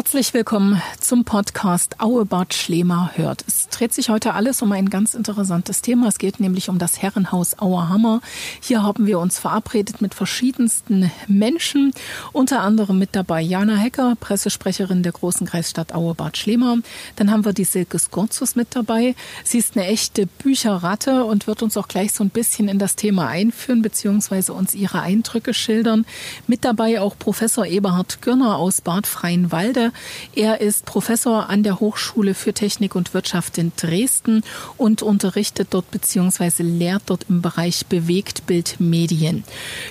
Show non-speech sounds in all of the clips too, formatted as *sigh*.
Herzlich willkommen zum Podcast Auebad Schlemer hört. Es dreht sich heute alles um ein ganz interessantes Thema. Es geht nämlich um das Herrenhaus Auerhammer. Hier haben wir uns verabredet mit verschiedensten Menschen, unter anderem mit dabei Jana Hecker, Pressesprecherin der großen Kreisstadt Auebad Schlemer. Dann haben wir die Silke Skorzus mit dabei. Sie ist eine echte Bücherratte und wird uns auch gleich so ein bisschen in das Thema einführen, beziehungsweise uns ihre Eindrücke schildern. Mit dabei auch Professor Eberhard Gürner aus Bad Freienwalde Er ist Professor an der Hochschule für Technik und Wirtschaft in Dresden und unterrichtet dort bzw. lehrt dort im Bereich Bewegtbildmedien.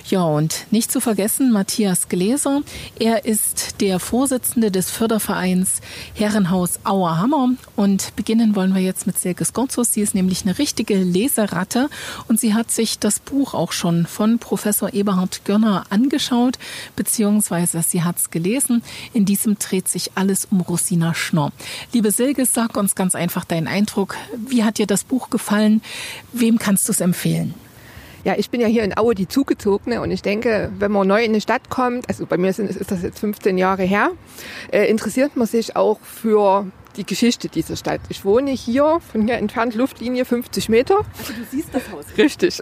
Ja, und nicht zu vergessen Matthias Gläser. Er ist der Vorsitzende des Fördervereins Herrenhaus Auerhammer und beginnen wollen wir jetzt mit Silke Skorzos. Sie ist nämlich eine richtige Leseratte und sie hat sich das Buch auch schon von Professor Eberhard Görner angeschaut, beziehungsweise sie hat es gelesen. In diesem Dreh dreht sich alles um Rosina Schnorr. Liebe Silke, sag uns ganz einfach deinen Eindruck. Wie hat dir das Buch gefallen? Wem kannst du es empfehlen? Ja, ich bin ja hier in Aue die Zugezogene und ich denke, wenn man neu in eine Stadt kommt, also bei mir sind, ist das jetzt 15 Jahre her, äh, interessiert man sich auch für die Geschichte dieser Stadt. Ich wohne hier, von hier entfernt Luftlinie 50 Meter. Also du siehst das Haus. Richtig.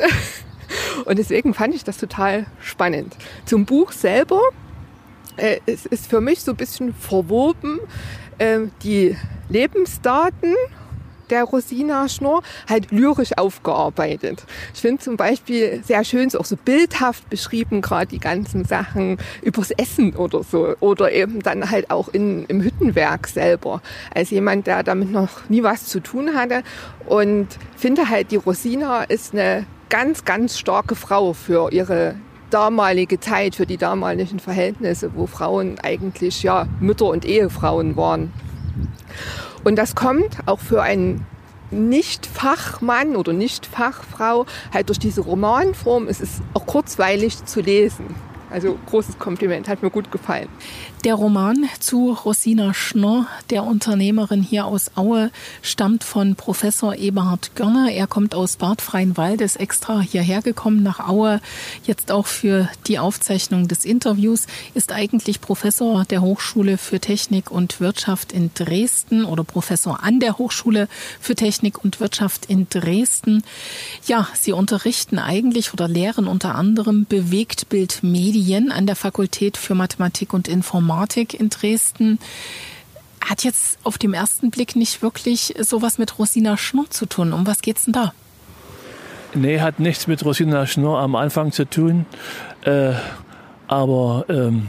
*laughs* Und deswegen fand ich das total spannend. Zum Buch selber äh, es ist für mich so ein bisschen verwoben, äh, die Lebensdaten der Rosina Schnorr halt lyrisch aufgearbeitet. Ich finde zum Beispiel sehr schön, so auch so bildhaft beschrieben, gerade die ganzen Sachen übers Essen oder so. Oder eben dann halt auch in, im Hüttenwerk selber. Als jemand, der damit noch nie was zu tun hatte. Und finde halt, die Rosina ist eine ganz, ganz starke Frau für ihre damalige Zeit, für die damaligen Verhältnisse, wo Frauen eigentlich ja Mütter und Ehefrauen waren. Und das kommt auch für einen Nicht-Fachmann oder Nicht-Fachfrau halt durch diese Romanform. Es ist auch kurzweilig zu lesen. Also großes Kompliment, hat mir gut gefallen. Der Roman zu Rosina Schnorr, der Unternehmerin hier aus Aue, stammt von Professor Eberhard Görner. Er kommt aus Bad Freienwald, ist extra hierher gekommen nach Aue, jetzt auch für die Aufzeichnung des Interviews, ist eigentlich Professor der Hochschule für Technik und Wirtschaft in Dresden oder Professor an der Hochschule für Technik und Wirtschaft in Dresden. Ja, sie unterrichten eigentlich oder lehren unter anderem Bewegtbildmedien an der Fakultät für Mathematik und Informatik in Dresden hat jetzt auf dem ersten Blick nicht wirklich sowas mit Rosina Schnorr zu tun. Um was geht's denn da? Nee, hat nichts mit Rosina Schnorr am Anfang zu tun. Äh, aber ähm,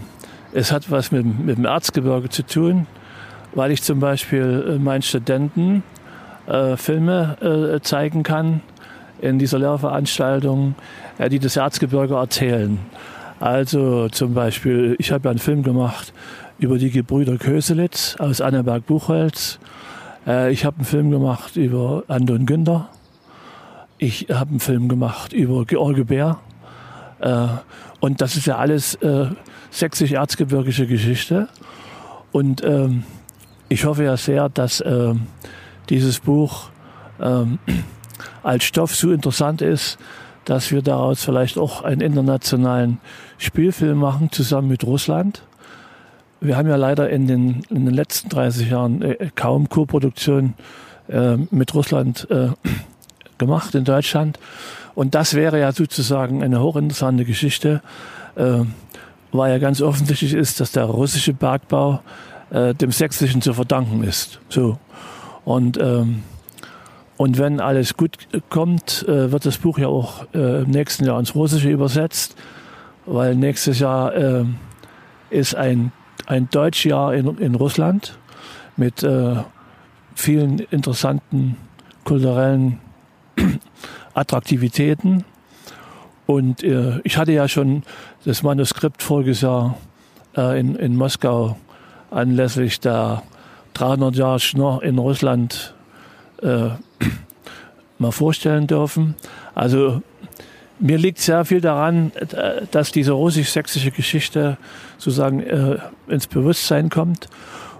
es hat was mit, mit, dem Erzgebirge zu tun, weil ich zum Beispiel äh, meinen Studenten äh, Filme äh, zeigen kann in dieser Lehrveranstaltung, äh, die das Erzgebirge erzählen. Also zum Beispiel, ich habe einen Film gemacht über die Gebrüder Köselitz aus Anneberg-Buchholz. Äh, ich habe einen Film gemacht über Anton Günther. Ich habe einen Film gemacht über George Bär. Äh, und das ist ja alles äh, sächsisch-erzgebirgische Geschichte. Und ähm, ich hoffe ja sehr, dass ähm, dieses Buch ähm, *clears throat* als Stoff so interessant ist, dass wir daraus vielleicht auch einen internationalen Spielfilm machen, zusammen mit Russland. Wir haben ja leider in den, in den letzten 30 Jahren äh, kaum Co-Produktion äh, mit Russland äh, *clears throat* gemacht in Deutschland. Und das wäre ja sozusagen eine hochinteressante Geschichte, äh, weil ja ganz offensichtlich ist, dass der russische Bergbau äh, dem Sächsischen zu verdanken ist. So. Und ähm, und wenn alles gut kommt, äh, wird das Buch ja auch äh, im nächsten Jahr ins Russische übersetzt, weil nächstes Jahr äh, ist ein, ein Deutschjahr in, in Russland mit vielen interessanten kulturellen *clears throat* Attraktivitäten. Und ich hatte ja schon das Manuskript voriges Jahr in, in Moskau anlässlich der 300 Jahre Schnorr in Russland äh, *clears throat* mal vorstellen dürfen. Also mir liegt sehr viel daran, dass diese russisch-sächsische Geschichte sozusagen äh, ins Bewusstsein kommt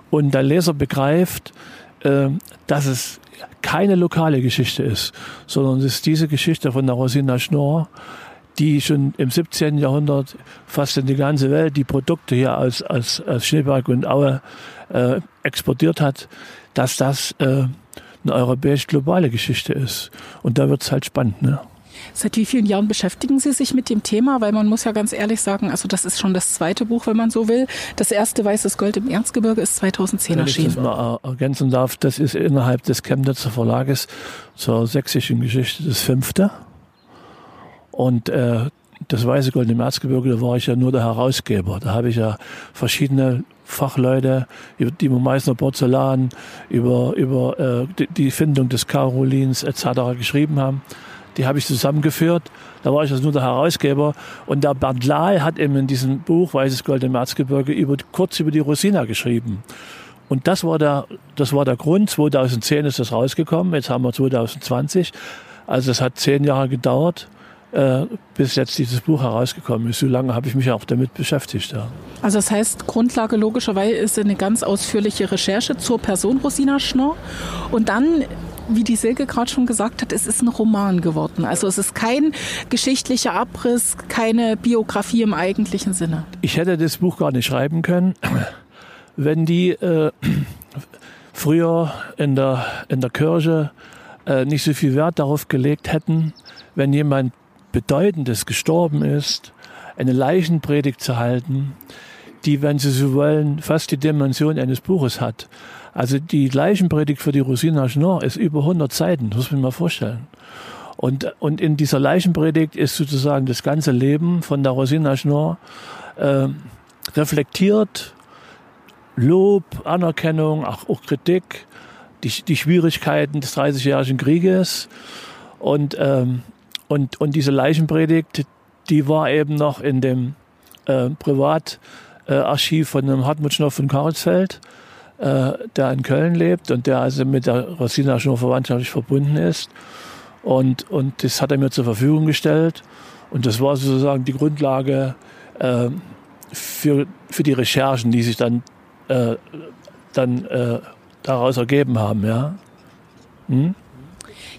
und der Leser begreift, äh, dass es keine lokale Geschichte ist, sondern es ist diese Geschichte von der Rosina Schnorr, die schon im 17. Jahrhundert fast in die ganze Welt die Produkte hier aus, aus, aus Schneeberg und Aue äh, exportiert hat, dass das äh, eine europäisch-globale Geschichte ist. Und da wird es halt spannend. Ne? Seit wie vielen Jahren beschäftigen Sie sich mit dem Thema? Weil man muss ja ganz ehrlich sagen, also das ist schon das zweite Buch, wenn man so will. Das erste Weißes Gold im Erzgebirge ist 2010 wenn erschienen. Wenn ich das mal ergänzen darf, das ist innerhalb des Chemnitzer Verlages zur sächsischen Geschichte das fünfte. Und äh, das Weiße Gold im Erzgebirge, da war ich ja nur der Herausgeber. Da habe ich ja verschiedene Fachleute, über die Meißner Porzellan, über, über äh, die, die Findung des Carolins etc. geschrieben haben die habe ich zusammengeführt. Da war ich also nur der Herausgeber. Und der Bernd Lahl hat eben in diesem Buch Weißes Gold im Erzgebirge über, kurz über die Rosina geschrieben. Und das war der, das war der Grund. 2010 ist das rausgekommen. Jetzt haben wir 2020. Also es hat zehn Jahre gedauert, äh, bis jetzt dieses Buch herausgekommen ist. So lange habe ich mich auch damit beschäftigt. Ja. Also das heißt, Grundlage logischerweise ist eine ganz ausführliche Recherche zur Person Rosina Schnorr. Und dann wie die Silke gerade schon gesagt hat, es ist ein Roman geworden. Also es ist kein geschichtlicher Abriss, keine Biografie im eigentlichen Sinne. Ich hätte das Buch gar nicht schreiben können, *clears throat* wenn die äh, *clears throat* früher in der, in der Kirche äh, nicht so viel Wert darauf gelegt hätten, wenn jemand Bedeutendes gestorben ist, eine Leichenpredigt zu halten, die, wenn Sie so wollen, fast die Dimension eines Buches hat. Also die Leichenpredigt für die Rosina Schnorr ist über 100 Seiten, muss man mal vorstellen. Und, und in dieser Leichenpredigt ist sozusagen das ganze Leben von der Rosina Schnorr äh, reflektiert, Lob, Anerkennung, auch, auch Kritik, die, die Schwierigkeiten des Dreißigjährigen Krieges. Und, ähm, und, und diese Leichenpredigt, die war eben noch in dem äh, Privatarchiv von dem Hartmut Schnorr von Karlsfeld äh, der in Köln lebt und der also mit der Rosina schon verwandtschaftlich verbunden ist. Und, und das hat er mir zur Verfügung gestellt. Und das war sozusagen die Grundlage äh, für, für die Recherchen, die sich dann, äh, dann äh, daraus ergeben haben. Ja. Hm?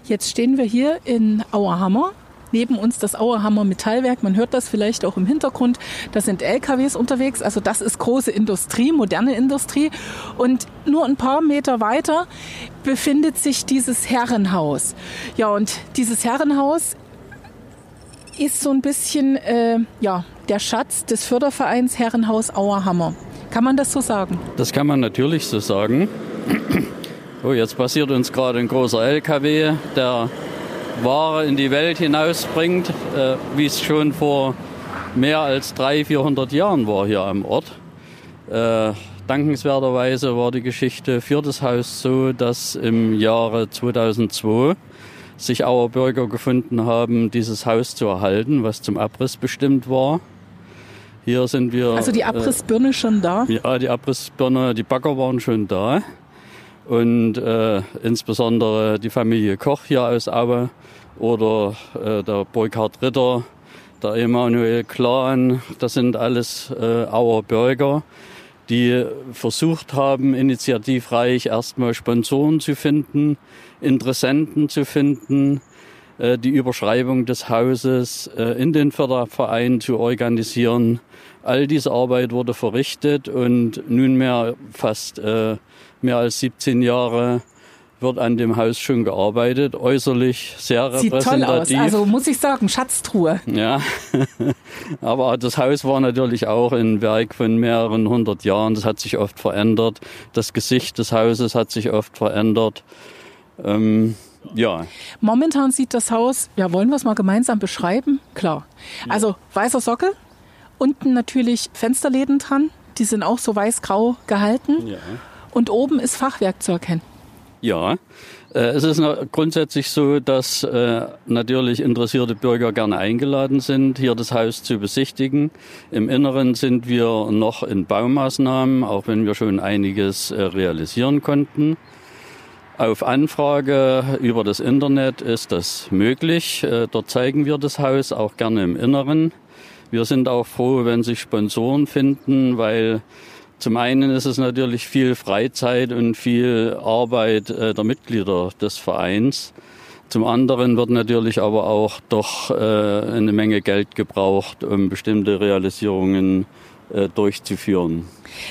Jetzt stehen wir hier in Auerhammer neben uns das Auerhammer Metallwerk. Man hört das vielleicht auch im Hintergrund. Da sind LKWs unterwegs. Also das ist große Industrie, moderne Industrie. Und nur ein paar Meter weiter befindet sich dieses Herrenhaus. Ja, und dieses Herrenhaus ist so ein bisschen äh, ja, der Schatz des Fördervereins Herrenhaus Auerhammer. Kann man das so sagen? Das kann man natürlich so sagen. *clears throat* Oh, jetzt passiert uns gerade ein großer LKW, der Ware in die Welt hinausbringt, äh, wie es schon vor mehr als 300, 400 Jahren war hier am Ort. Äh, dankenswerterweise war die Geschichte für das Haus so, dass im Jahre 2002 sich Auer Bürger gefunden haben, dieses Haus zu erhalten, was zum Abriss bestimmt war. Hier sind wir. Also die Abrissbirne äh, schon da? Ja, die Abrissbirne, die Bagger waren schon da. Und äh, insbesondere die Familie Koch hier aus Aue oder äh, der Burkhard Ritter, der Emanuel Klan, das sind alles äh, Auer Bürger, die versucht haben, initiativreich erstmal Sponsoren zu finden, Interessenten zu finden, äh, die Überschreibung des Hauses äh, in den Förderverein zu organisieren. All diese Arbeit wurde verrichtet und nunmehr fast äh, mehr als 17 Jahre wird an dem Haus schon gearbeitet, äußerlich sehr Sieht repräsentativ. Sieht toll aus, also muss ich sagen, Schatztruhe. Ja, *laughs* aber das Haus war natürlich auch ein Werk von mehreren hundert Jahren. Das hat sich oft verändert. Das Gesicht des Hauses hat sich oft verändert. Ähm, ja. Momentan sieht das Haus, ja, wollen wir es mal gemeinsam beschreiben? Klar. Also weißer Sockel, unten natürlich Fensterläden dran, die sind auch so weiß-grau gehalten. Ja. Und oben ist Fachwerk zu erkennen. Ja, äh, es ist grundsätzlich so, dass äh, natürlich interessierte Bürger gerne eingeladen sind, hier das Haus zu besichtigen. Im Inneren sind wir noch in Baumaßnahmen, auch wenn wir schon einiges äh, realisieren konnten. Auf Anfrage über das Internet ist das möglich. Dort zeigen wir das Haus auch gerne im Inneren. Wir sind auch froh, wenn sich Sponsoren finden, weil zum einen ist es natürlich viel Freizeit und viel Arbeit äh, der Mitglieder des Vereins. Zum anderen wird natürlich aber auch doch äh, eine Menge Geld gebraucht, um bestimmte Realisierungen äh, durchzuführen.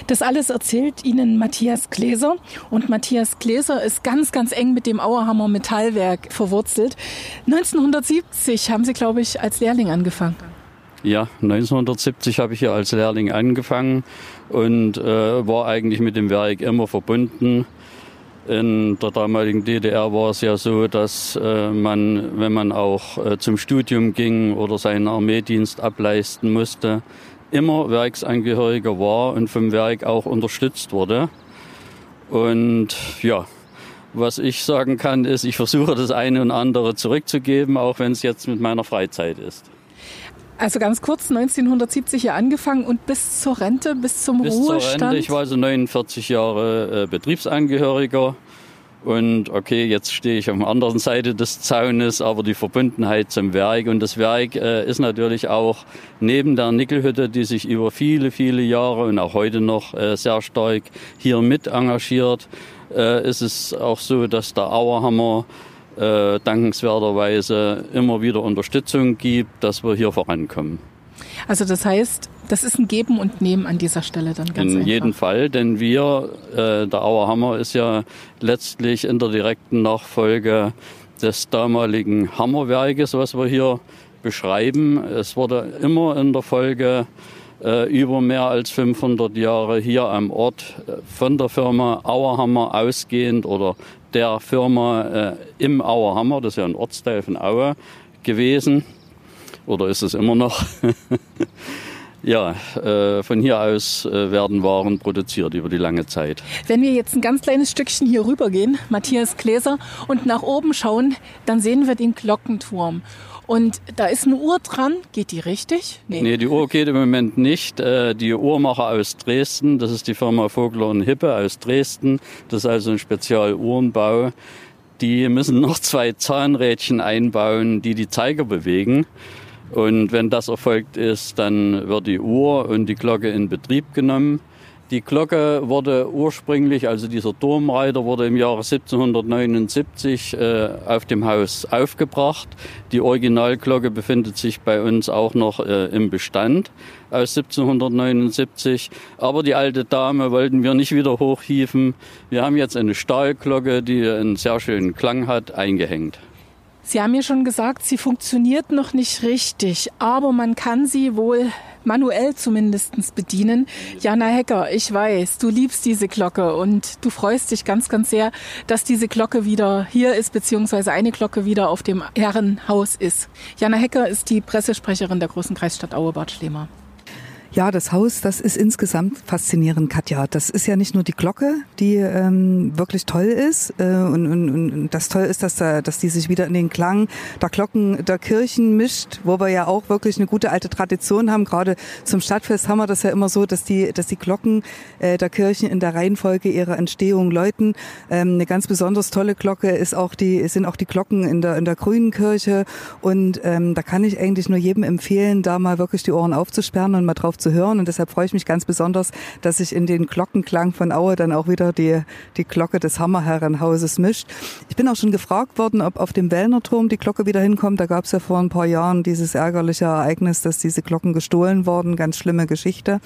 Das alles erzählt Ihnen Matthias Gläser. Und Matthias Gläser ist ganz, ganz eng mit dem Auerhammer Metallwerk verwurzelt. 1970 haben Sie, glaube ich, als Lehrling angefangen. Ja, 1970 habe ich hier als Lehrling angefangen und äh, war eigentlich mit dem Werk immer verbunden. In der damaligen DDR war es ja so, dass äh, man, wenn man auch äh, zum Studium ging oder seinen Armeedienst ableisten musste, immer Werksangehöriger war und vom Werk auch unterstützt wurde. Und ja, was ich sagen kann, ist, ich versuche das eine und andere zurückzugeben, auch wenn es jetzt mit meiner Freizeit ist. Also ganz kurz, 1970 hier angefangen und bis zur Rente, bis zum bis Ruhestand? Bis zur Rente, ich war also 49 Jahre äh, Betriebsangehöriger. Und okay, jetzt stehe ich auf der anderen Seite des Zaunes, aber die Verbundenheit zum Werk. Und das Werk äh, ist natürlich auch neben der Nickelhütte, die sich über viele, viele Jahre und auch heute noch äh, sehr stark hier mit engagiert, äh, ist es auch so, dass der Auerhammer äh, dankenswerterweise immer wieder Unterstützung gibt, dass wir hier vorankommen. Also das heißt, das ist ein Geben und Nehmen an dieser Stelle dann ganz In jedem Fall, denn wir, äh, der Auerhammer ist ja letztlich in der direkten Nachfolge des damaligen Hammerwerkes, was wir hier beschreiben. Es wurde immer in der Folge über mehr als 500 Jahre hier am Ort äh, von der Firma Auerhammer ausgehend oder der Firma äh, im Auerhammer, das ist ja ein Ortsteil von Aue gewesen, oder ist es immer noch? *laughs* ja, äh, von hier aus äh, werden Waren produziert über die lange Zeit. Wenn wir jetzt ein ganz kleines Stückchen hier rübergehen, Matthias Gläser, und nach oben schauen, dann sehen wir den Glockenturm. Und da ist eine Uhr dran. Geht die richtig? Nee. nee, die Uhr geht im Moment nicht. Äh, die Uhrmacher aus Dresden, das ist die Firma Vogler und Hippe aus Dresden. Das ist also ein Spezialuhrenbau. Die müssen noch zwei Zahnrädchen einbauen, die die Zeiger bewegen. Und wenn das erfolgt ist, dann wird die Uhr und die Glocke in Betrieb genommen. Die Glocke wurde ursprünglich, also dieser Turmreiter wurde im Jahre 1779 äh, auf dem Haus aufgebracht. Die Originalglocke befindet sich bei uns auch noch äh, im Bestand aus 1779. Aber die alte Dame wollten wir nicht wieder hochhieven. Wir haben jetzt eine Stahlglocke, die einen sehr schönen Klang hat, eingehängt. Sie haben mir schon gesagt, sie funktioniert noch nicht richtig, aber man kann sie wohl manuell zumindest bedienen. Jana Hecker, ich weiß, du liebst diese Glocke und du freust dich ganz, ganz sehr, dass diese Glocke wieder hier ist, beziehungsweise eine Glocke wieder auf dem Herrenhaus ist. Jana Hecker ist die Pressesprecherin der großen Kreisstadt Aue-Bad Schlema. Ja, das Haus, das ist insgesamt faszinierend, Katja. Das ist ja nicht nur die Glocke, die ähm, wirklich toll ist äh, und, und, und das toll ist, dass, da, dass die sich wieder in den Klang der Glocken der Kirchen mischt, wo wir ja auch wirklich eine gute alte Tradition haben. Gerade zum Stadtfest haben wir das ja immer so, dass die, dass die Glocken äh, der Kirchen in der Reihenfolge ihrer Entstehung läuten. Ähm, eine ganz besonders tolle Glocke ist auch die, sind auch die Glocken in der, in der Grünen Kirche und ähm, da kann ich eigentlich nur jedem empfehlen, da mal wirklich die Ohren aufzusperren und mal drauf zu hören. Und deshalb freue ich mich ganz besonders, dass sich in den Glockenklang von Aue dann auch wieder die, die Glocke des Hammerherrenhauses mischt. Ich bin auch schon gefragt worden, ob auf dem Wellnerturm die Glocke wieder hinkommt. Da gab es ja vor ein paar Jahren dieses ärgerliche Ereignis, dass diese Glocken gestohlen wurden. Ganz schlimme Geschichte.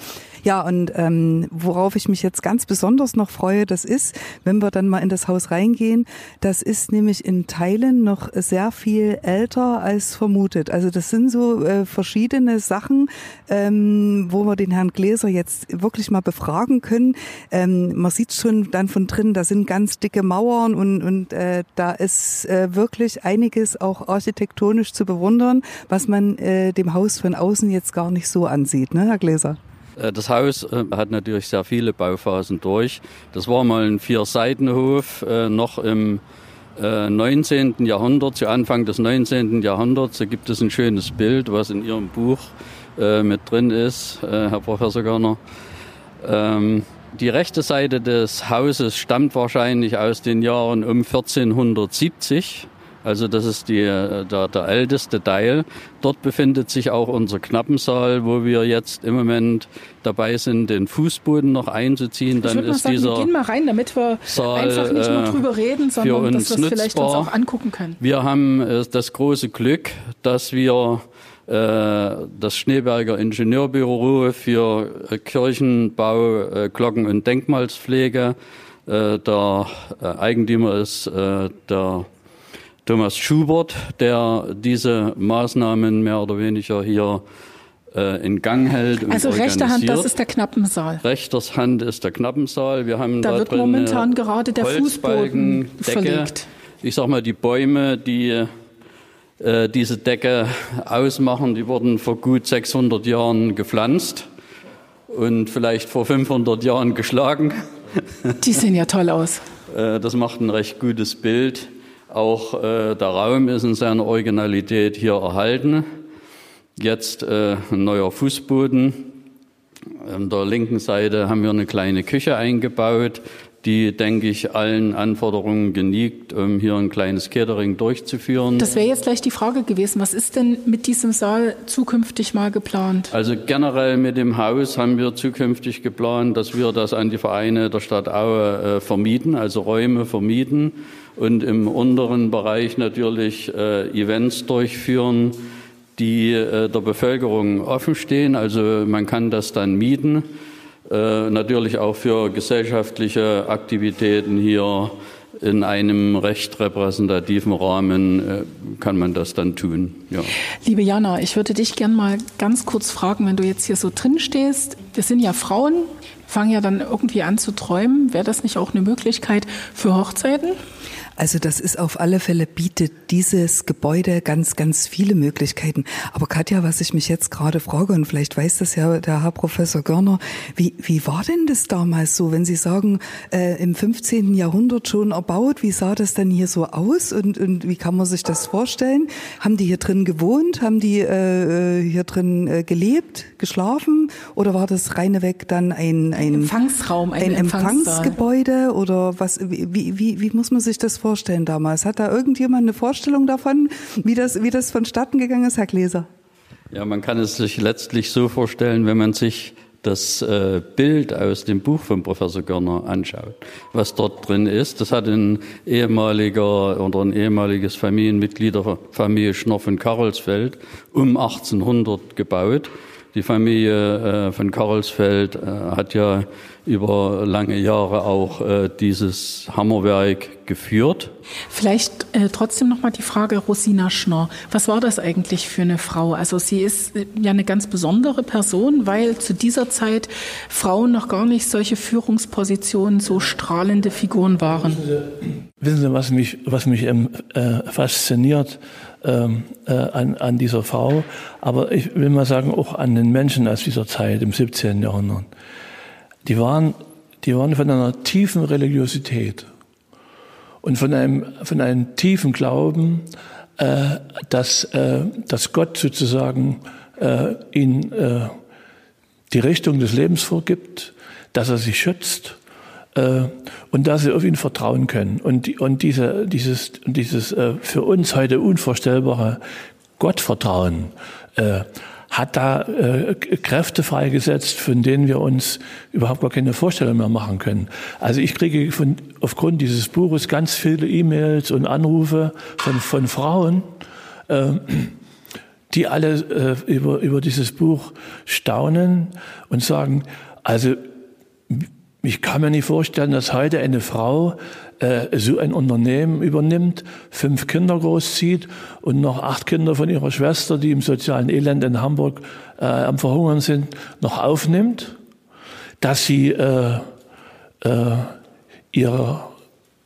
Ja, und ähm, worauf ich mich jetzt ganz besonders noch freue, das ist, wenn wir dann mal in das Haus reingehen, das ist nämlich in Teilen noch sehr viel älter als vermutet. Also das sind so äh, verschiedene Sachen, ähm, wo wir den Herrn Gläser jetzt wirklich mal befragen können. Ähm, man sieht schon dann von drin, da sind ganz dicke Mauern und, und äh, da ist äh, wirklich einiges auch architektonisch zu bewundern, was man äh, dem Haus von außen jetzt gar nicht so ansieht, ne, Herr Gläser? Äh, das Haus äh, hat natürlich sehr viele Bauphasen durch. Das war mal ein Vier-Seitenhof, äh, noch im 19. Jahrhundert, zu Anfang des 19. Jahrhunderts. Da gibt es ein schönes Bild, was in Ihrem Buch mit drin ist, Herr Professor Görner. Ähm, die rechte Seite des Hauses stammt wahrscheinlich aus den Jahren um 1470 Also das ist die, der, der älteste Teil. Dort befindet sich auch unser Knappensaal, wo wir jetzt im Moment dabei sind, den Fußboden noch einzuziehen. Dann ich ist sagen, dieser wir gehen mal rein, damit wir Saal, einfach nicht nur drüber reden, sondern dass wir es vielleicht uns auch angucken können. Wir haben äh, das große Glück, dass wir äh, das Schneeberger Ingenieurbüro für äh, Kirchenbau, Glocken- und Denkmalspflege. Der Eigentümer ist der Thomas Schubert, der diese Maßnahmen mehr oder weniger hier in Gang hält. Und also rechte Hand, das ist der Knappensaal. Rechter Hand ist der Knappensaal. Wir haben da, da wird momentan gerade der Fußboden verlegt. Ich sag mal, die Bäume, die äh, diese Decke ausmachen. Die wurden vor gut 600 Jahren gepflanzt und vielleicht vor 500 Jahren geschlagen. Die sehen ja toll aus. Äh, das macht ein recht gutes Bild. Auch äh, der Raum ist in seiner Originalität hier erhalten. Jetzt äh, ein neuer Fußboden. An der linken Seite haben wir eine kleine Küche eingebaut die, denke ich, allen Anforderungen geniegt, um hier ein kleines Catering durchzuführen. Das wäre jetzt gleich die Frage gewesen. Was ist denn mit diesem Saal zukünftig mal geplant? Also generell mit dem Haus haben wir zukünftig geplant, dass wir das an die Vereine der Stadt Aue äh, vermieten, also Räume vermieten und im unteren Bereich natürlich äh, Events durchführen, die äh, der Bevölkerung offen stehen. Also man kann das dann mieten äh, natürlich auch für gesellschaftliche Aktivitäten hier in einem recht repräsentativen Rahmen äh, kann man das dann tun. Ja. Liebe Jana, ich würde dich gern mal ganz kurz fragen, wenn du jetzt hier so drin stehst. Wir sind ja Frauen, fangen ja dann irgendwie an zu träumen. Wäre das nicht auch eine Möglichkeit für Hochzeiten? Also das ist auf alle Fälle bietet dieses Gebäude ganz, ganz viele Möglichkeiten. Aber Katja, was ich mich jetzt gerade frage, und vielleicht weiß das ja der Herr Professor Görner, wie, wie war denn das damals so, wenn Sie sagen, äh, im 15. Jahrhundert schon erbaut, wie sah das dann hier so aus und, und wie kann man sich das vorstellen? Haben die hier drin gewohnt? Haben die äh, hier drin äh, gelebt, geschlafen? Oder war das reineweg dann ein, ein, Empfangsraum, ein, ein Empfangsgebäude? Oder was, wie, wie, wie muss man sich das vorstellen damals? Hat da irgendjemand eine Vorstellung davon, wie das, wie das vonstatten gegangen ist, Herr Gläser? Ja, man kann es sich letztlich so vorstellen, wenn man sich das äh, Bild aus dem Buch von Professor Görner anschaut, was dort drin ist. Das hat ein ehemaliger oder ein ehemaliges Familienmitglied der Familie Schnorr von Karolsfeld um 1800 gebaut. Die Familie äh, von Karolsfeld äh, hat ja über lange Jahre auch äh, dieses Hammerwerk geführt. Vielleicht äh, trotzdem noch mal die Frage Rosina Schnorr. Was war das eigentlich für eine Frau? Also sie ist äh, ja eine ganz besondere Person, weil zu dieser Zeit Frauen noch gar nicht solche Führungspositionen, so strahlende Figuren waren. Wissen Sie, was mich, was mich ähm, äh, fasziniert? Ähm, äh, an, an dieser Frau, aber ich will mal sagen, auch an den Menschen aus dieser Zeit im 17. Jahrhundert. Die waren, die waren von einer tiefen Religiosität und von einem, von einem tiefen Glauben, äh, dass, äh, dass Gott sozusagen äh, ihnen äh, die Richtung des Lebens vorgibt, dass er sie schützt und dass sie auf ihn vertrauen können. Und, und diese, dieses, dieses äh, für uns heute unvorstellbare Gottvertrauen äh, hat da äh, Kräfte freigesetzt, von denen wir uns überhaupt gar keine Vorstellung mehr machen können. Also ich kriege von, aufgrund dieses Buches ganz viele E-Mails und Anrufe von, von Frauen, äh, die alle äh, über, über dieses Buch staunen und sagen, also ich kann mir nicht vorstellen, dass heute eine Frau äh, so ein Unternehmen übernimmt, fünf Kinder großzieht und noch acht Kinder von ihrer Schwester, die im sozialen Elend in Hamburg äh, am Verhungern sind, noch aufnimmt, dass sie äh, äh, ihr,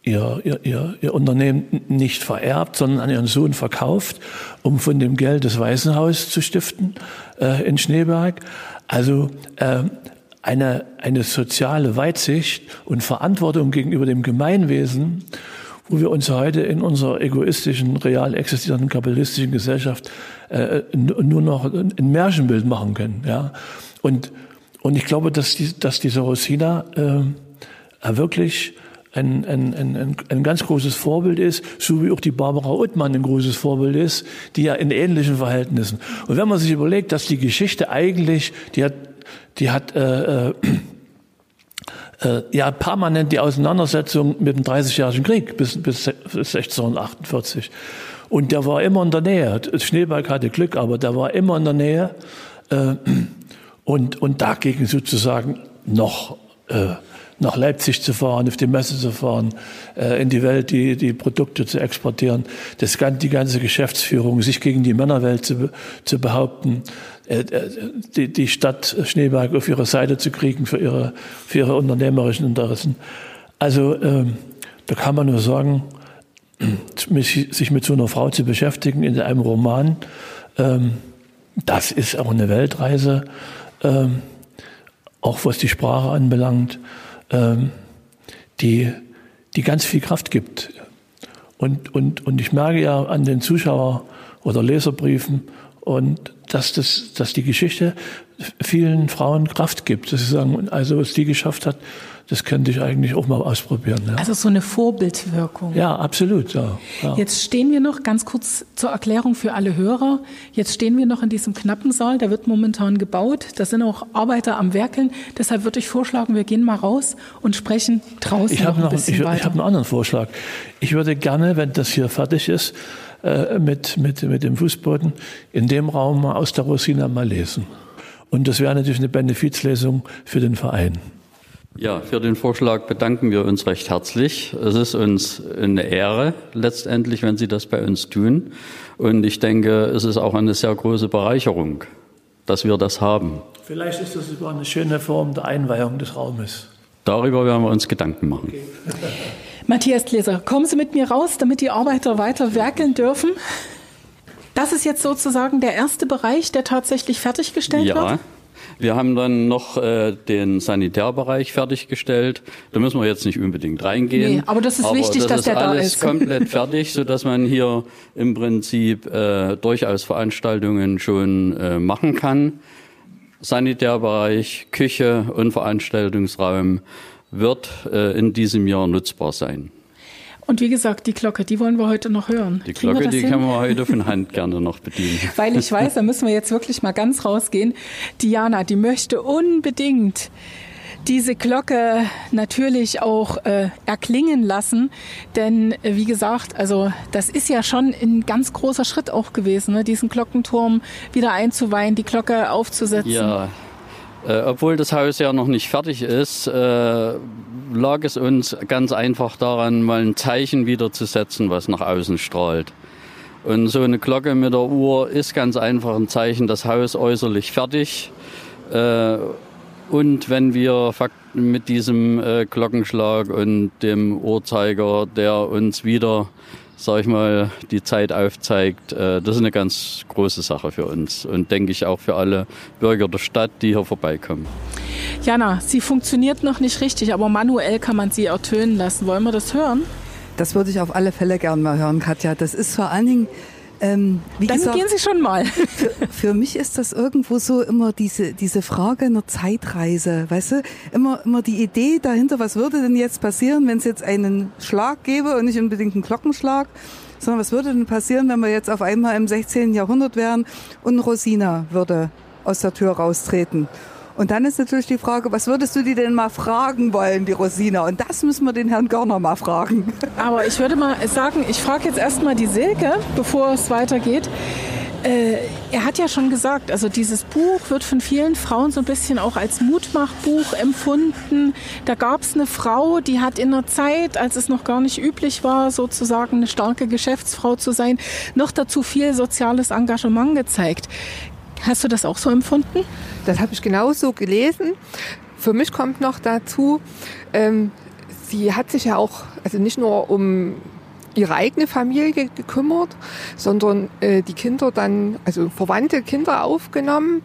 ihr, ihr, ihr Unternehmen nicht vererbt, sondern an ihren Sohn verkauft, um von dem Geld das Waisenhaus zu stiften äh, in Schneeberg. Also äh, eine, eine soziale Weitsicht und Verantwortung gegenüber dem Gemeinwesen, wo wir uns heute in unserer egoistischen, real existierenden kapitalistischen Gesellschaft äh, nur noch ein Märchenbild machen können. Ja? Und, und ich glaube, dass, die, dass diese Rosina äh, wirklich ein, ein, ein, ein ganz großes Vorbild ist, so wie auch die Barbara Uttmann ein großes Vorbild ist, die ja in ähnlichen Verhältnissen. Und wenn man sich überlegt, dass die Geschichte eigentlich, die hat, die hat äh, äh, äh, ja permanent die Auseinandersetzung mit dem 30-jährigen Krieg bis, bis 1648. Und der war immer in der Nähe. Schneeberg hatte Glück, aber der war immer in der Nähe. Äh, und, und dagegen sozusagen noch äh, nach Leipzig zu fahren, auf die Messe zu fahren, äh, in die Welt die, die Produkte zu exportieren, das, die ganze Geschäftsführung, sich gegen die Männerwelt zu, zu behaupten, äh, äh, die, die Stadt Schneeberg auf ihre Seite zu kriegen für ihre, für ihre unternehmerischen Interessen. Also ähm, da kann man nur sagen, *clears throat* sich mit so einer Frau zu beschäftigen in einem Roman, ähm, das ist auch eine Weltreise, ähm, auch was die Sprache anbelangt, die, die ganz viel Kraft gibt. Und, und, und ich merke ja an den Zuschauer- oder Leserbriefen, und dass, das, dass die Geschichte vielen Frauen Kraft gibt. Dass sie sagen, also was die geschafft hat, das könnte ich eigentlich auch mal ausprobieren. Ja. Also so eine Vorbildwirkung. Ja, absolut. Ja, ja. Jetzt stehen wir noch, ganz kurz zur Erklärung für alle Hörer, jetzt stehen wir noch in diesem knappen Saal, der wird momentan gebaut, da sind auch Arbeiter am Werkeln, deshalb würde ich vorschlagen, wir gehen mal raus und sprechen draußen ich noch ein noch, bisschen ich, weiter. Ich habe einen anderen Vorschlag. Ich würde gerne, wenn das hier fertig ist, äh, mit, mit, mit dem Fußboden in dem Raum aus der Rosina mal lesen. Und das wäre natürlich eine Benefizlesung für den Verein. Ja, für den Vorschlag bedanken wir uns recht herzlich. Es ist uns eine Ehre letztendlich, wenn Sie das bei uns tun. Und ich denke, es ist auch eine sehr große Bereicherung, dass wir das haben. Vielleicht ist das sogar eine schöne Form der Einweihung des Raumes. Darüber werden wir uns Gedanken machen. Okay. *laughs* Matthias Gläser, kommen Sie mit mir raus, damit die Arbeiter weiter werkeln dürfen. Das ist jetzt sozusagen der erste Bereich, der tatsächlich fertiggestellt ja. wird? Wir haben dann noch äh, den Sanitärbereich fertiggestellt. Da müssen wir jetzt nicht unbedingt reingehen. Nee, aber das ist aber wichtig, das dass der da ist. alles komplett *laughs* fertig, so dass man hier im Prinzip äh, durchaus Veranstaltungen schon äh, machen kann. Sanitärbereich, Küche und Veranstaltungsraum wird äh, in diesem Jahr nutzbar sein. Und wie gesagt, die Glocke, die wollen wir heute noch hören. Die Glocke, die hin? können wir heute von Hand gerne noch bedienen. *laughs* Weil ich weiß, da müssen wir jetzt wirklich mal ganz rausgehen. Diana, die möchte unbedingt diese Glocke natürlich auch äh, erklingen lassen. Denn äh, wie gesagt, also das ist ja schon ein ganz großer Schritt auch gewesen, ne? diesen Glockenturm wieder einzuweihen, die Glocke aufzusetzen. Ja, äh, obwohl das Haus ja noch nicht fertig ist, äh, lag es uns ganz einfach daran, mal ein Zeichen wieder zu setzen, was nach außen strahlt. Und so eine Glocke mit der Uhr ist ganz einfach ein Zeichen, das Haus äußerlich fertig. Äh, und wenn wir mit diesem äh, Glockenschlag und dem Uhrzeiger, der uns wieder sag ich mal, die Zeit aufzeigt. Äh, das ist eine ganz große Sache für uns und denke ich auch für alle Bürger der Stadt, die hier vorbeikommen. Jana, sie funktioniert noch nicht richtig, aber manuell kann man sie ertönen lassen. Wollen wir das hören? Das würde ich auf alle Fälle gern mal hören, Katja. Das ist vor allen Dingen ähm, Dann gesagt, gehen Sie schon mal. Für, für, mich ist das irgendwo so immer diese, diese Frage einer Zeitreise, weißt du? Immer, immer die Idee dahinter, was würde denn jetzt passieren, wenn es jetzt einen Schlag gäbe und nicht unbedingt einen Glockenschlag, sondern was würde denn passieren, wenn wir jetzt auf einmal im 16. Jahrhundert wären und Rosina würde aus der Tür raustreten. Und dann ist natürlich die Frage, was würdest du die denn mal fragen wollen, die Rosina? Und das müssen wir den Herrn Görner mal fragen. Aber ich würde mal sagen, ich frage jetzt erstmal die Silke, bevor es weitergeht. Äh, er hat ja schon gesagt, also dieses Buch wird von vielen Frauen so ein bisschen auch als Mutmachbuch empfunden. Da gab es eine Frau, die hat in einer Zeit, als es noch gar nicht üblich war, sozusagen eine starke Geschäftsfrau zu sein, noch dazu viel soziales Engagement gezeigt. Hast du das auch so empfunden? Das habe ich genauso gelesen. Für mich kommt noch dazu, ähm, sie hat sich ja auch, also nicht nur um ihre eigene Familie gekümmert, sondern äh, die Kinder dann, also verwandte Kinder aufgenommen,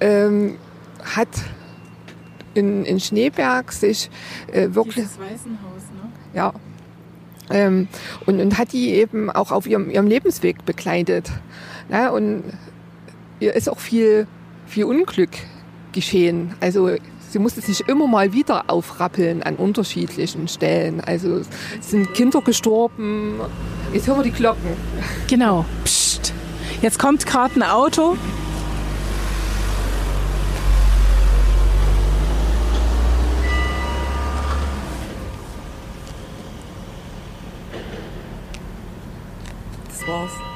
ähm, hat in, in Schneeberg sich äh, wirklich. Dieses Waisenhaus, ne? Ja. Ähm, und, und hat die eben auch auf ihrem, ihrem Lebensweg begleitet. Ja, und ihr ist auch viel, viel Unglück geschehen. Also Sie musste sich immer mal wieder aufrappeln an unterschiedlichen Stellen. Also es sind Kinder gestorben. Jetzt hören wir die Glocken. Genau. Psst. Jetzt kommt gerade ein Auto. Das war's.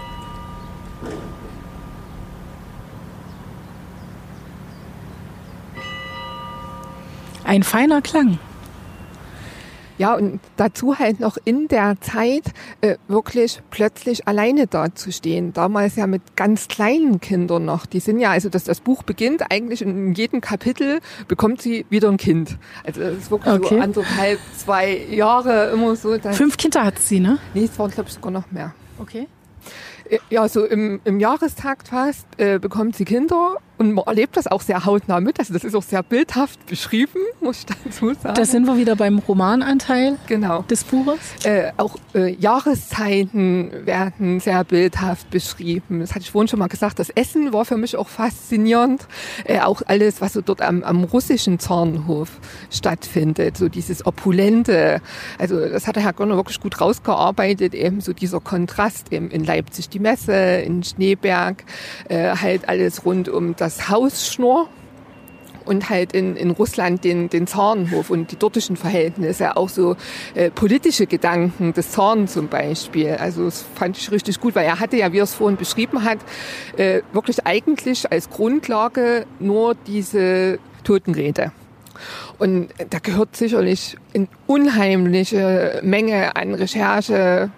Ein feiner Klang. Ja, und dazu halt noch in der Zeit äh, wirklich plötzlich alleine dazustehen. Damals ja mit ganz kleinen Kindern noch. Die sind ja, also dass das Buch beginnt, eigentlich in jedem Kapitel bekommt sie wieder ein Kind. Also das ist wirklich Okay. so anderthalb, zwei Jahre immer so. Fünf Kinder hat sie, ne? Nee, es waren glaube ich sogar noch mehr. Okay. Äh, Ja, so im, im Jahrestakt fast äh, bekommt sie Kinder und man erlebt das auch sehr hautnah mit. Also das ist auch sehr bildhaft beschrieben, muss ich dazu sagen. Da sind wir wieder beim Romananteil genau. des Buches. Äh, auch äh, Jahreszeiten werden sehr bildhaft beschrieben. Das hatte ich vorhin schon mal gesagt. Das Essen war für mich auch faszinierend. Äh, auch alles, was so dort am, am russischen Zornhof stattfindet. So dieses Opulente. Also das hat der Herr Gonner wirklich gut rausgearbeitet. Eben so dieser Kontrast eben in Leipzig die Messe, in Schneeberg, äh, halt alles rund um das Haus Schnorr und halt in, in Russland den, den Zarenhof und die dortigen Verhältnisse, auch so äh, politische Gedanken des Zaren zum Beispiel. Also das fand ich richtig gut, weil er hatte ja, wie er es vorhin beschrieben hat, äh, wirklich eigentlich als Grundlage nur diese Totenrede. Und da gehört sicherlich eine unheimliche Menge an Recherche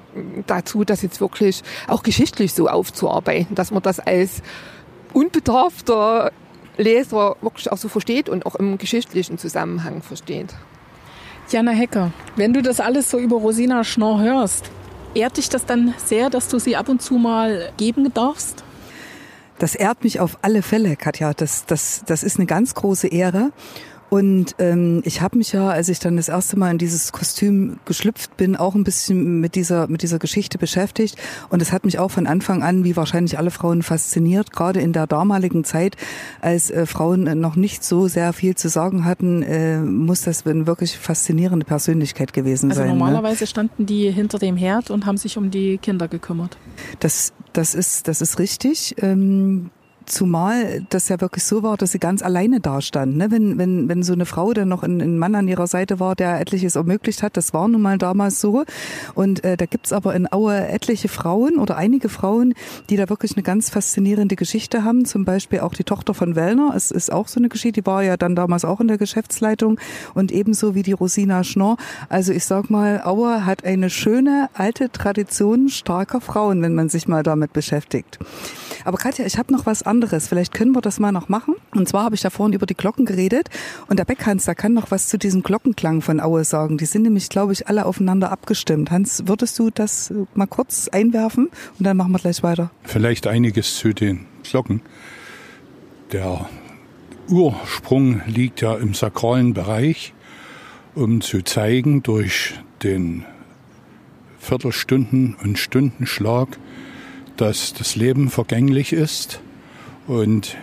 dazu, das jetzt wirklich auch geschichtlich so aufzuarbeiten, dass man das als unbedarfter Leser wirklich auch so versteht und auch im geschichtlichen Zusammenhang versteht. Jana Hecker, wenn du das alles so über Rosina Schnorr hörst, ehrt dich das dann sehr, dass du sie ab und zu mal geben darfst? Das ehrt mich auf alle Fälle, Katja. Das, das, das ist eine ganz große Ehre. Und ähm, ich habe mich ja, als ich dann das erste Mal in dieses Kostüm geschlüpft bin, auch ein bisschen mit dieser mit dieser Geschichte beschäftigt. Und es hat mich auch von Anfang an, wie wahrscheinlich alle Frauen, fasziniert. Gerade in der damaligen Zeit, als äh, Frauen noch nicht so sehr viel zu sagen hatten, äh, muss das eine wirklich faszinierende Persönlichkeit gewesen Also sein. ne? normalerweise standen die hinter dem Herd und haben sich um die Kinder gekümmert. Das, das ist, das ist richtig. Ähm, Zumal das ja wirklich so war, dass sie ganz alleine dastand. Ne? Wenn, wenn, wenn so eine Frau dann noch ein, ein Mann an ihrer Seite war, der etliches ermöglicht hat, das war nun mal damals so. Und äh, da gibt's aber in Aue etliche Frauen oder einige Frauen, die da wirklich eine ganz faszinierende Geschichte haben. Zum Beispiel auch die Tochter von Wellner. Es ist auch so eine Geschichte, die war ja dann damals auch in der Geschäftsleitung und ebenso wie die Rosina Schnorr. Also ich sag mal, Aue hat eine schöne alte Tradition starker Frauen, wenn man sich mal damit beschäftigt. Aber Katja, ich habe noch was anderes. Vielleicht können wir das mal noch machen. Und zwar habe ich da vorhin über die Glocken geredet. Und der Beckhans, der kann noch was zu diesem Glockenklang von Aue sagen. Die sind nämlich, glaube ich, alle aufeinander abgestimmt. Hans, würdest du das mal kurz einwerfen? Und dann machen wir gleich weiter. Vielleicht einiges zu den Glocken. Der Ursprung liegt ja im sakralen Bereich, um zu zeigen durch den Viertelstunden- und Stundenschlag, dass das Leben vergänglich ist. Und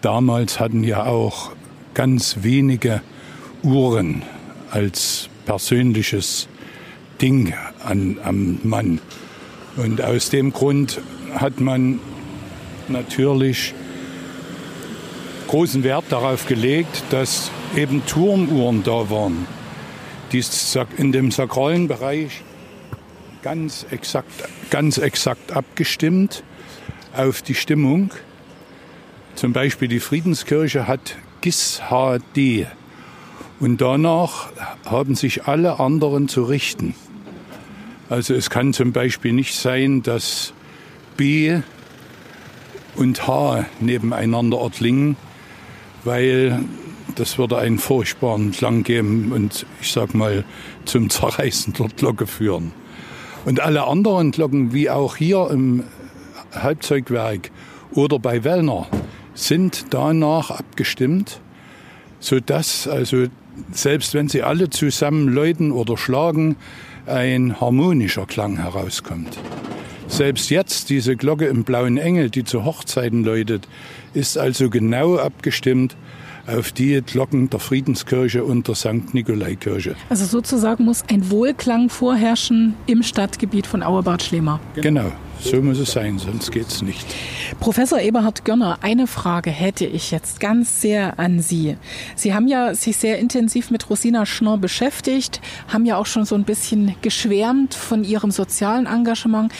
damals hatten ja auch ganz wenige Uhren als persönliches Ding an, am Mann. Und aus dem Grund hat man natürlich großen Wert darauf gelegt, dass eben Turmuhren da waren, die in dem sakralen Bereich ganz exakt, ganz exakt abgestimmt auf die Stimmung. Zum Beispiel die Friedenskirche hat GIS HD und danach haben sich alle anderen zu richten. Also es kann zum Beispiel nicht sein, dass B und H nebeneinander erklingen, weil das würde einen furchtbaren Klang geben und ich sag mal zum Zerreißen der Glocke führen. Und alle anderen Glocken, wie auch hier im Halbzeugwerk oder bei Wellner, sind danach abgestimmt, sodass also selbst wenn sie alle zusammen läuten oder schlagen, ein harmonischer Klang herauskommt. Selbst jetzt diese Glocke im blauen Engel, die zu Hochzeiten läutet, ist also genau abgestimmt auf die Glocken der Friedenskirche und der St. Nikolaikirche. Also sozusagen muss ein Wohlklang vorherrschen im Stadtgebiet von Auerbad Schlema. Genau, so muss es sein, sonst geht es nicht. Professor Eberhard Gönner, eine Frage hätte ich jetzt ganz sehr an Sie. Sie haben ja sich sehr intensiv mit Rosina Schnorr beschäftigt, haben ja auch schon so ein bisschen geschwärmt von Ihrem sozialen Engagement.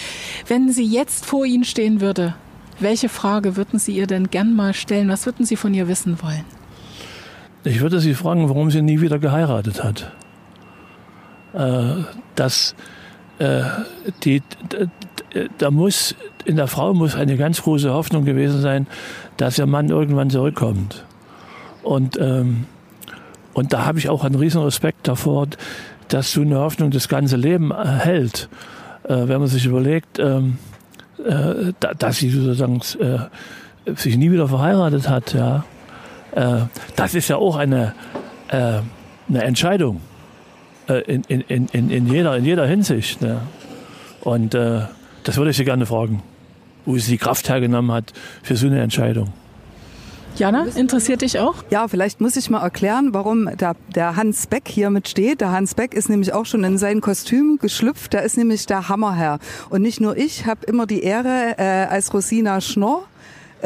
Wenn sie jetzt vor Ihnen stehen würde, welche Frage würden Sie ihr denn gern mal stellen? Was würden Sie von ihr wissen wollen? Ich würde sie fragen, warum sie nie wieder geheiratet hat. Äh, dass äh, die, da muss in der Frau muss eine ganz große Hoffnung gewesen sein, dass ihr Mann irgendwann zurückkommt. Und ähm, und da habe ich auch einen riesen Respekt davor, dass so eine Hoffnung das ganze Leben hält. Äh, wenn man sich überlegt, ähm, äh, dass sie sozusagen äh, sich nie wieder verheiratet hat, ja, äh, das ist ja auch eine, äh, eine Entscheidung äh, in, in, in, in, jeder, in jeder Hinsicht. Ne? Und äh, das würde ich Sie gerne fragen, wo sie die Kraft hergenommen hat für so eine Entscheidung. Jana, interessiert dich auch? Ja, vielleicht muss ich mal erklären, warum der, der Hans Beck hier mitsteht. Der Hans Beck ist nämlich auch schon in sein Kostüm geschlüpft. Der ist nämlich der Hammerherr. Und nicht nur ich habe immer die Ehre, äh, als Rosina Schnorr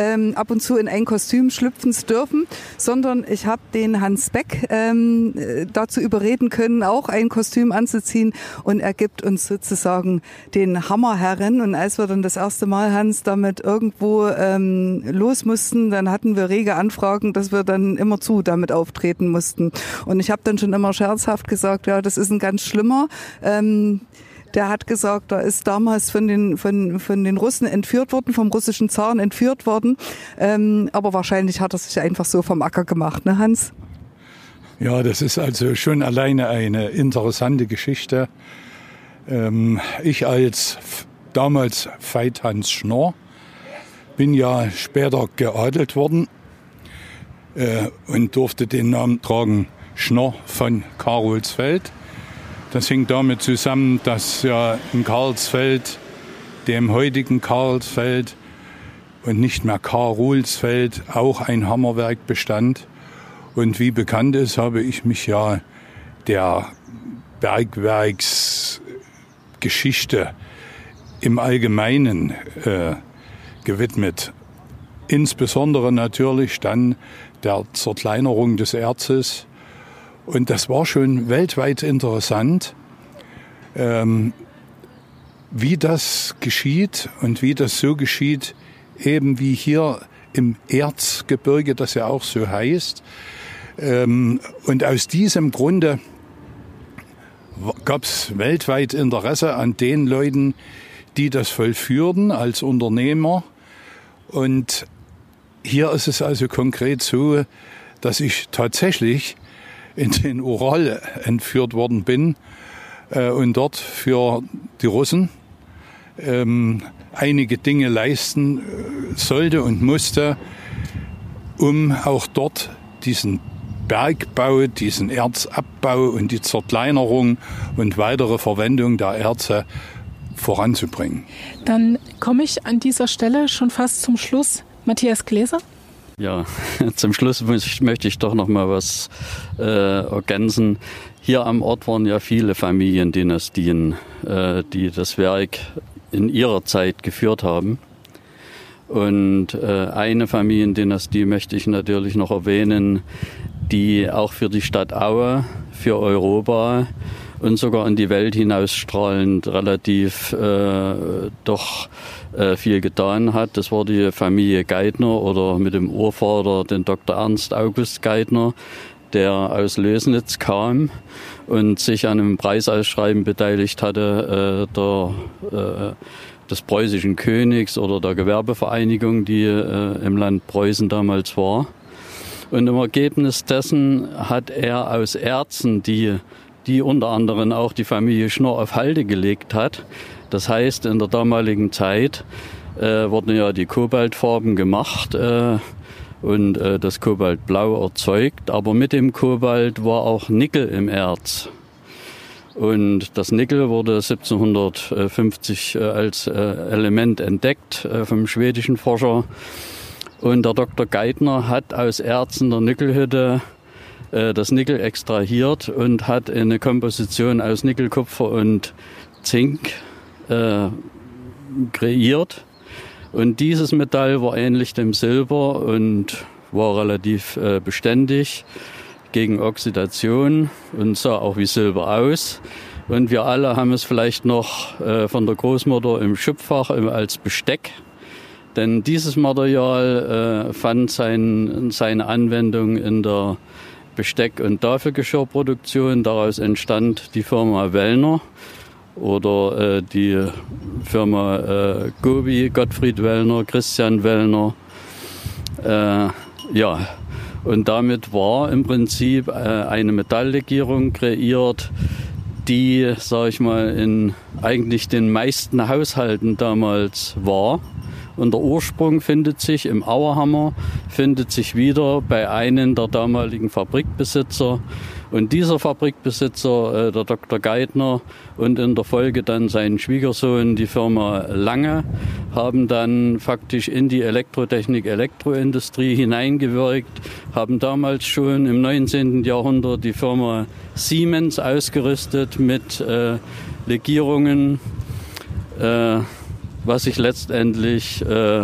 ähm, ab und zu in ein Kostüm schlüpfen dürfen, sondern ich habe den Hans Beck ähm, äh, dazu überreden können, auch ein Kostüm anzuziehen und er gibt uns sozusagen den Hammerherren. Und als wir dann das erste Mal, Hans, damit irgendwo ähm, los mussten, dann hatten wir rege Anfragen, dass wir dann immer zu damit auftreten mussten. Und ich habe dann schon immer scherzhaft gesagt, ja, das ist ein ganz schlimmer. Ähm, der hat gesagt, er ist damals von den, von, von den Russen entführt worden, vom russischen Zaren entführt worden. Ähm, aber wahrscheinlich hat er sich einfach so vom Acker gemacht, ne Hans? Ja, das ist also schon alleine eine interessante Geschichte. Ähm, ich als damals Veit Hans Schnorr bin ja später geadelt worden äh, und durfte den Namen tragen Schnorr von Karolsfeld. Das hängt damit zusammen, dass ja in Karlsfeld, dem heutigen Karlsfeld und nicht mehr Karolsfeld, auch ein Hammerwerk bestand. Und wie bekannt ist, habe ich mich ja der Bergwerksgeschichte im Allgemeinen äh, gewidmet. Insbesondere natürlich dann der Zerkleinerung des Erzes und das war schon weltweit interessant, ähm, wie das geschieht und wie das so geschieht, eben wie hier im Erzgebirge, das ja auch so heißt. Ähm, und aus diesem Grunde gab es weltweit Interesse an den Leuten, die das vollführten als Unternehmer. Und hier ist es also konkret so, dass ich tatsächlich in den Ural entführt worden bin äh, und dort für die Russen ähm, einige Dinge leisten äh, sollte und musste, um auch dort diesen Bergbau, diesen Erzabbau und die Zerkleinerung und weitere Verwendung der Erze voranzubringen. Dann komme ich an dieser Stelle schon fast zum Schluss. Matthias Gläser? Ja, *laughs* zum Schluss möchte ich doch noch mal was äh, ergänzen. Hier am Ort waren ja viele Familiendynastien, äh, die das Werk in ihrer Zeit geführt haben. Und äh, eine Familiendynastie möchte ich natürlich noch erwähnen, die auch für die Stadt Aue, für Europa und sogar in die Welt hinausstrahlend relativ äh, doch viel getan hat. Das war die Familie Geithner oder mit dem Urvater den Dr. Ernst August Geithner, der aus Lösnitz kam und sich an einem Preisausschreiben beteiligt hatte, äh, der, äh, des preußischen Königs oder der Gewerbevereinigung, die äh, im Land Preußen damals war. Und im Ergebnis dessen hat er aus Erzen, die, die unter anderem auch die Familie Schnorr auf Halde gelegt hat, das heißt, in der damaligen Zeit äh, wurden ja die Kobaltfarben gemacht äh, und äh, das Kobaltblau erzeugt, aber mit dem Kobalt war auch Nickel im Erz. Und das Nickel wurde 1750 äh, als äh, Element entdeckt äh, vom schwedischen Forscher. Und der Dr. Geithner hat aus Erzen der Nickelhütte das Nickel extrahiert und hat eine Komposition aus Nickel, Kupfer und Zink äh, kreiert. Und dieses Metall war ähnlich dem Silber und war relativ äh, beständig gegen Oxidation und sah auch wie Silber aus. Und wir alle haben es vielleicht noch äh, von der Großmutter im Schubfach als Besteck. Denn dieses Material äh, fand sein, seine Anwendung in der Besteck- und Tafelgeschirrproduktion. Daraus entstand die Firma Wellner oder äh, die Firma äh, Gobi, Gottfried Wellner, Christian Wellner. Äh, ja, und damit war im Prinzip äh, eine Metalllegierung kreiert, die, sag ich mal, in eigentlich den meisten Haushalten damals war. Und der Ursprung findet sich im Auerhammer, findet sich wieder bei einem der damaligen Fabrikbesitzer. Und dieser Fabrikbesitzer, äh, der Dr. Geithner und in der Folge dann sein Schwiegersohn, die Firma Lange, haben dann faktisch in die Elektrotechnik, Elektroindustrie hineingewirkt, haben damals schon im 19. Jahrhundert die Firma Siemens ausgerüstet mit äh, Legierungen. Äh, was sich letztendlich äh,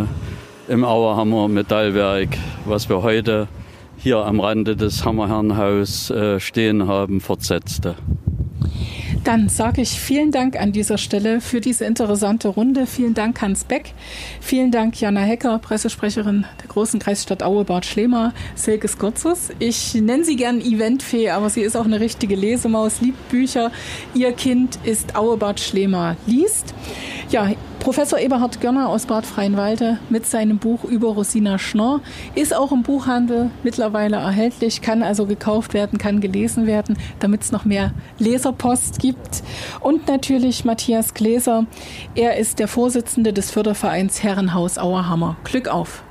im Auerhammer Metallwerk, was wir heute hier am Rande des Hammerherrenhaus äh, stehen haben, fortsetzte. Dann sage ich vielen Dank an dieser Stelle für diese interessante Runde. Vielen Dank, Hans Beck. Vielen Dank, Jana Hecker, Pressesprecherin der großen Kreisstadt Aue, Bad Schlema, Silke Skurzus. Ich nenne sie gern Eventfee, aber sie ist auch eine richtige Lesemaus, liebt Bücher. Ihr Kind ist Aue, Bad Schlema, liest. Ja, Professor Eberhard Görner aus Bad Freienwalde mit seinem Buch über Rosina Schnorr ist auch im Buchhandel mittlerweile erhältlich, kann also gekauft werden, kann gelesen werden, damit es noch mehr Leserpost gibt. Und natürlich Matthias Gläser. Er ist der Vorsitzende des Fördervereins Herrenhaus Auerhammer. Glück auf!